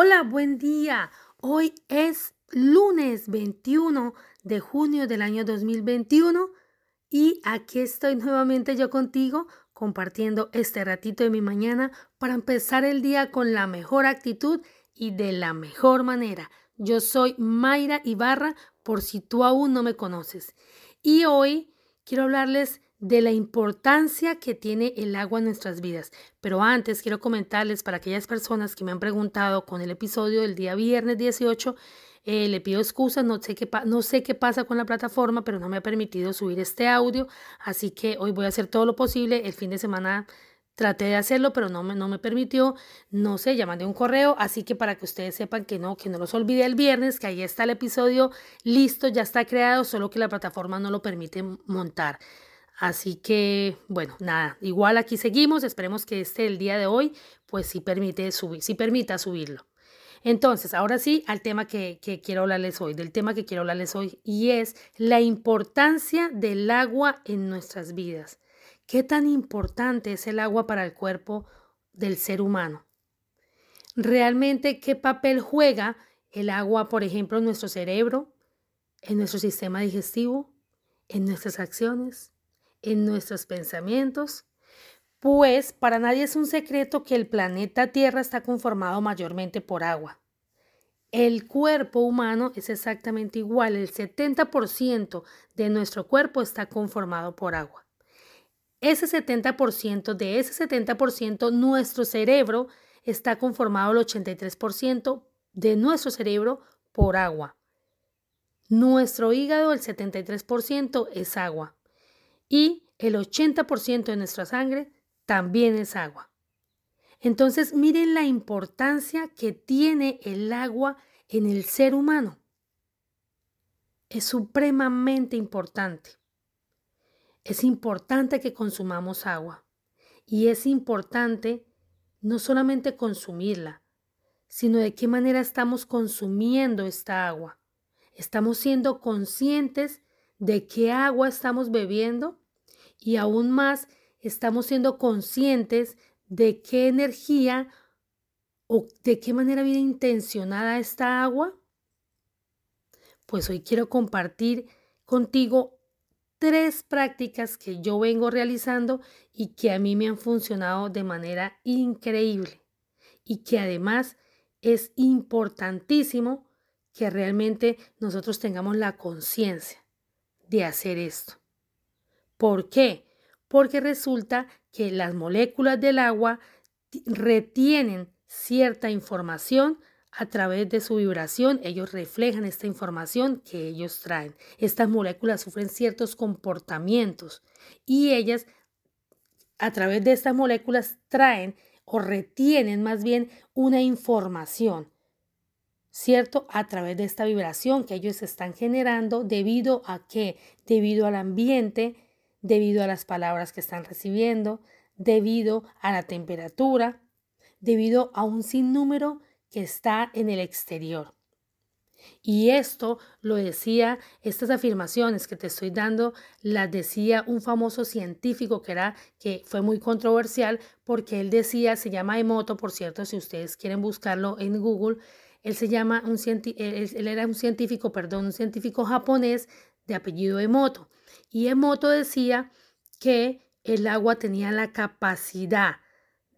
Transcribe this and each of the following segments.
Hola, buen día. Hoy es lunes 21 de junio del año 2021 y aquí estoy nuevamente yo contigo compartiendo este ratito de mi mañana para empezar el día con la mejor actitud y de la mejor manera. Yo soy Mayra Ibarra por si tú aún no me conoces. Y hoy quiero hablarles de la importancia que tiene el agua en nuestras vidas. Pero antes quiero comentarles para aquellas personas que me han preguntado con el episodio del día viernes 18, eh, le pido excusas, no sé, qué no sé qué pasa con la plataforma, pero no me ha permitido subir este audio, así que hoy voy a hacer todo lo posible. El fin de semana traté de hacerlo, pero no me, no me permitió, no sé, ya mandé un correo, así que para que ustedes sepan que no, que no los olvide el viernes, que ahí está el episodio listo, ya está creado, solo que la plataforma no lo permite montar. Así que, bueno, nada, igual aquí seguimos, esperemos que este el día de hoy, pues sí permite subir, sí permita subirlo. Entonces, ahora sí, al tema que, que, quiero hablarles hoy, del tema que quiero hablarles hoy, y es la importancia del agua en nuestras vidas. ¿Qué tan importante es el agua para el cuerpo del ser humano? Realmente, ¿qué papel juega el agua, por ejemplo, en nuestro cerebro, en nuestro sistema digestivo, en nuestras acciones? En nuestros pensamientos, pues para nadie es un secreto que el planeta Tierra está conformado mayormente por agua. El cuerpo humano es exactamente igual, el 70% de nuestro cuerpo está conformado por agua. Ese 70%, de ese 70%, nuestro cerebro está conformado el 83% de nuestro cerebro por agua. Nuestro hígado, el 73% es agua y el 80% de nuestra sangre también es agua. Entonces miren la importancia que tiene el agua en el ser humano. Es supremamente importante. Es importante que consumamos agua y es importante no solamente consumirla, sino de qué manera estamos consumiendo esta agua. Estamos siendo conscientes de qué agua estamos bebiendo y aún más estamos siendo conscientes de qué energía o de qué manera viene intencionada esta agua. Pues hoy quiero compartir contigo tres prácticas que yo vengo realizando y que a mí me han funcionado de manera increíble y que además es importantísimo que realmente nosotros tengamos la conciencia de hacer esto. ¿Por qué? Porque resulta que las moléculas del agua retienen cierta información a través de su vibración, ellos reflejan esta información que ellos traen. Estas moléculas sufren ciertos comportamientos y ellas a través de estas moléculas traen o retienen más bien una información. ¿Cierto? A través de esta vibración que ellos están generando debido a qué? Debido al ambiente, debido a las palabras que están recibiendo, debido a la temperatura, debido a un sinnúmero que está en el exterior. Y esto lo decía, estas afirmaciones que te estoy dando, las decía un famoso científico que era, que fue muy controversial porque él decía, se llama Emoto, por cierto, si ustedes quieren buscarlo en Google, él se llama un él era un científico, perdón, un científico japonés de apellido Emoto. Y Emoto decía que el agua tenía la capacidad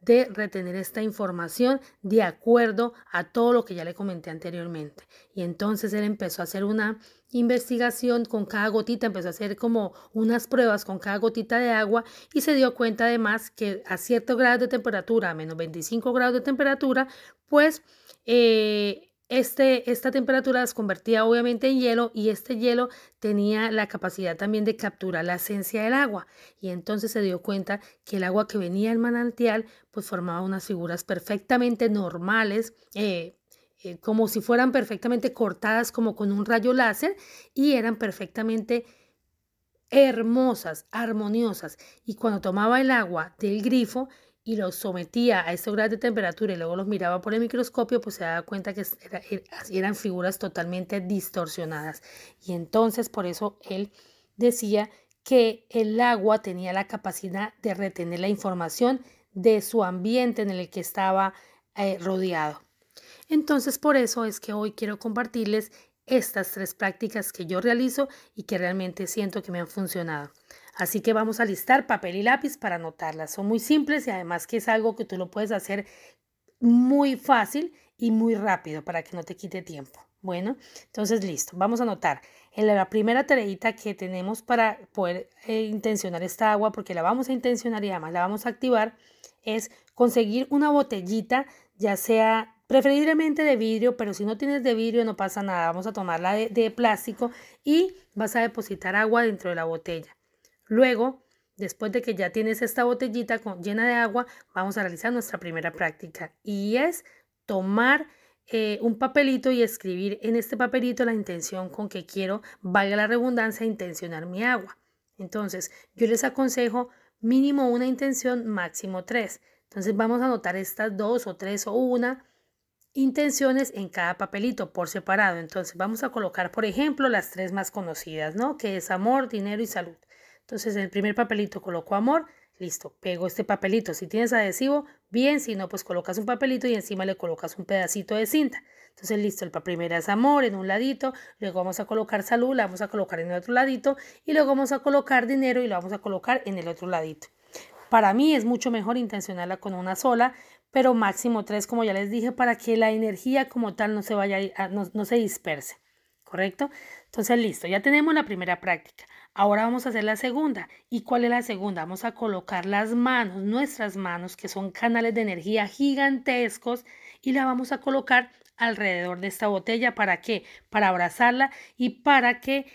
de retener esta información de acuerdo a todo lo que ya le comenté anteriormente. Y entonces él empezó a hacer una investigación con cada gotita, empezó a hacer como unas pruebas con cada gotita de agua y se dio cuenta además que a cierto grado de temperatura, a menos 25 grados de temperatura, pues eh, este, esta temperatura las convertía obviamente en hielo y este hielo tenía la capacidad también de capturar la esencia del agua. Y entonces se dio cuenta que el agua que venía del manantial pues formaba unas figuras perfectamente normales eh, eh, como si fueran perfectamente cortadas como con un rayo láser y eran perfectamente hermosas, armoniosas. Y cuando tomaba el agua del grifo y los sometía a estos grados de temperatura y luego los miraba por el microscopio, pues se daba cuenta que eran figuras totalmente distorsionadas. Y entonces por eso él decía que el agua tenía la capacidad de retener la información de su ambiente en el que estaba eh, rodeado. Entonces, por eso es que hoy quiero compartirles estas tres prácticas que yo realizo y que realmente siento que me han funcionado. Así que vamos a listar papel y lápiz para anotarlas. Son muy simples y además que es algo que tú lo puedes hacer muy fácil y muy rápido para que no te quite tiempo. Bueno, entonces listo, vamos a anotar. En la primera tareita que tenemos para poder eh, intencionar esta agua, porque la vamos a intencionar y además la vamos a activar, es conseguir una botellita, ya sea preferiblemente de vidrio, pero si no tienes de vidrio no pasa nada, vamos a tomarla de, de plástico y vas a depositar agua dentro de la botella. Luego, después de que ya tienes esta botellita llena de agua, vamos a realizar nuestra primera práctica y es tomar eh, un papelito y escribir en este papelito la intención con que quiero, valga la redundancia, intencionar mi agua. Entonces, yo les aconsejo mínimo una intención, máximo tres. Entonces, vamos a anotar estas dos o tres o una intenciones en cada papelito por separado. Entonces, vamos a colocar, por ejemplo, las tres más conocidas, ¿no? Que es amor, dinero y salud. Entonces, en el primer papelito coloco amor, Listo, pego este papelito. Si tienes adhesivo, bien, si no, pues colocas un papelito y encima le colocas un pedacito de cinta. Entonces, listo, el primero es amor en un ladito, luego vamos a colocar salud, la vamos a colocar en el otro ladito y luego vamos a colocar dinero y lo vamos a colocar en el otro ladito. Para mí es mucho mejor intencionarla con una sola, pero máximo tres, como ya les dije, para que la energía como tal no se vaya, no, no se disperse. ¿Correcto? Entonces, listo, ya tenemos la primera práctica. Ahora vamos a hacer la segunda. ¿Y cuál es la segunda? Vamos a colocar las manos, nuestras manos, que son canales de energía gigantescos, y la vamos a colocar alrededor de esta botella. ¿Para qué? Para abrazarla y para que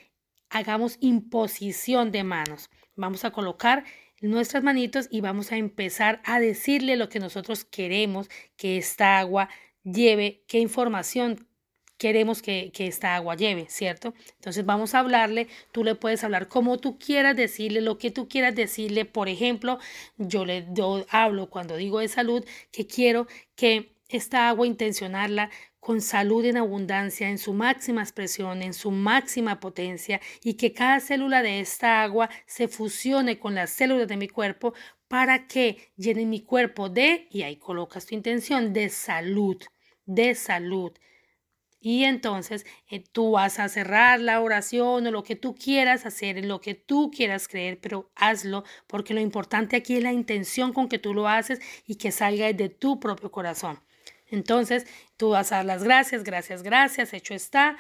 hagamos imposición de manos. Vamos a colocar nuestras manitos y vamos a empezar a decirle lo que nosotros queremos que esta agua lleve, qué información queremos que, esta agua lleve, ¿cierto? Entonces vamos a hablarle, tú le puedes hablar como tú quieras decirle, lo que tú quieras decirle. Por ejemplo, yo le hablo cuando digo de salud que quiero que esta agua intencionarla con salud en abundancia, en su máxima expresión, en su máxima potencia, y que cada célula de esta agua se fusione con las células de mi cuerpo para que llene mi cuerpo de, y ahí colocas tu intención, de salud, de salud. Y entonces eh, tú vas a cerrar la oración o lo que tú quieras hacer, lo que tú quieras creer, pero hazlo porque lo importante aquí es la intención con que tú lo haces y que salga de tu propio corazón. Entonces tú vas a dar las gracias, gracias, gracias, hecho está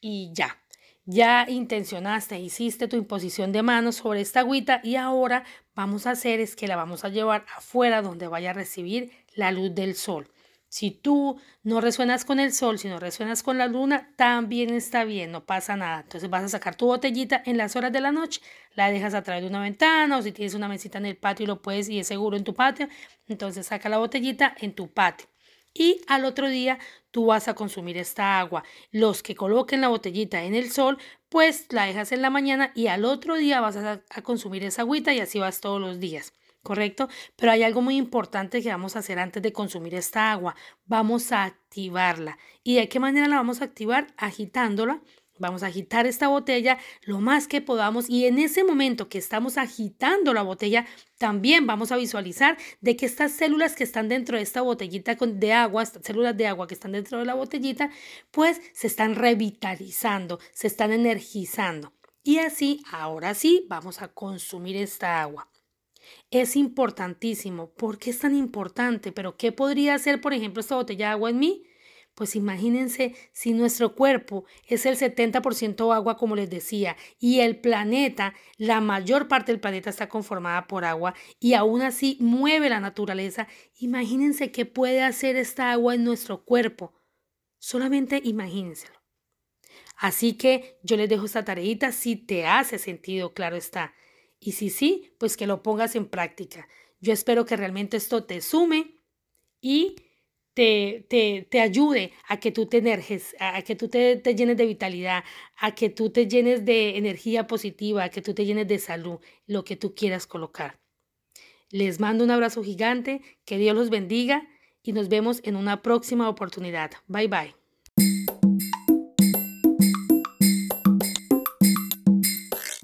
y ya. Ya intencionaste, hiciste tu imposición de manos sobre esta agüita y ahora vamos a hacer es que la vamos a llevar afuera donde vaya a recibir la luz del sol. Si tú no resuenas con el sol, si no resuenas con la luna, también está bien, no pasa nada. Entonces vas a sacar tu botellita en las horas de la noche, la dejas a través de una ventana o si tienes una mesita en el patio y lo puedes y es seguro en tu patio, entonces saca la botellita en tu patio. Y al otro día tú vas a consumir esta agua. Los que coloquen la botellita en el sol, pues la dejas en la mañana y al otro día vas a, a consumir esa agüita y así vas todos los días. ¿Correcto? Pero hay algo muy importante que vamos a hacer antes de consumir esta agua. Vamos a activarla. ¿Y de qué manera la vamos a activar? Agitándola. Vamos a agitar esta botella lo más que podamos y en ese momento que estamos agitando la botella, también vamos a visualizar de que estas células que están dentro de esta botellita de agua, estas células de agua que están dentro de la botellita, pues se están revitalizando, se están energizando. Y así, ahora sí, vamos a consumir esta agua es importantísimo. ¿Por qué es tan importante? Pero ¿qué podría hacer, por ejemplo, esta botella de agua en mí? Pues imagínense si nuestro cuerpo es el 70% agua, como les decía, y el planeta, la mayor parte del planeta está conformada por agua y aún así mueve la naturaleza. Imagínense qué puede hacer esta agua en nuestro cuerpo. Solamente imagínenselo. Así que yo les dejo esta tareita si te hace sentido, claro está. Y si sí, pues que lo pongas en práctica. Yo espero que realmente esto te sume y te, te, te ayude a que tú te energes, a que tú te, te llenes de vitalidad, a que tú te llenes de energía positiva, a que tú te llenes de salud, lo que tú quieras colocar. Les mando un abrazo gigante, que Dios los bendiga y nos vemos en una próxima oportunidad. Bye bye.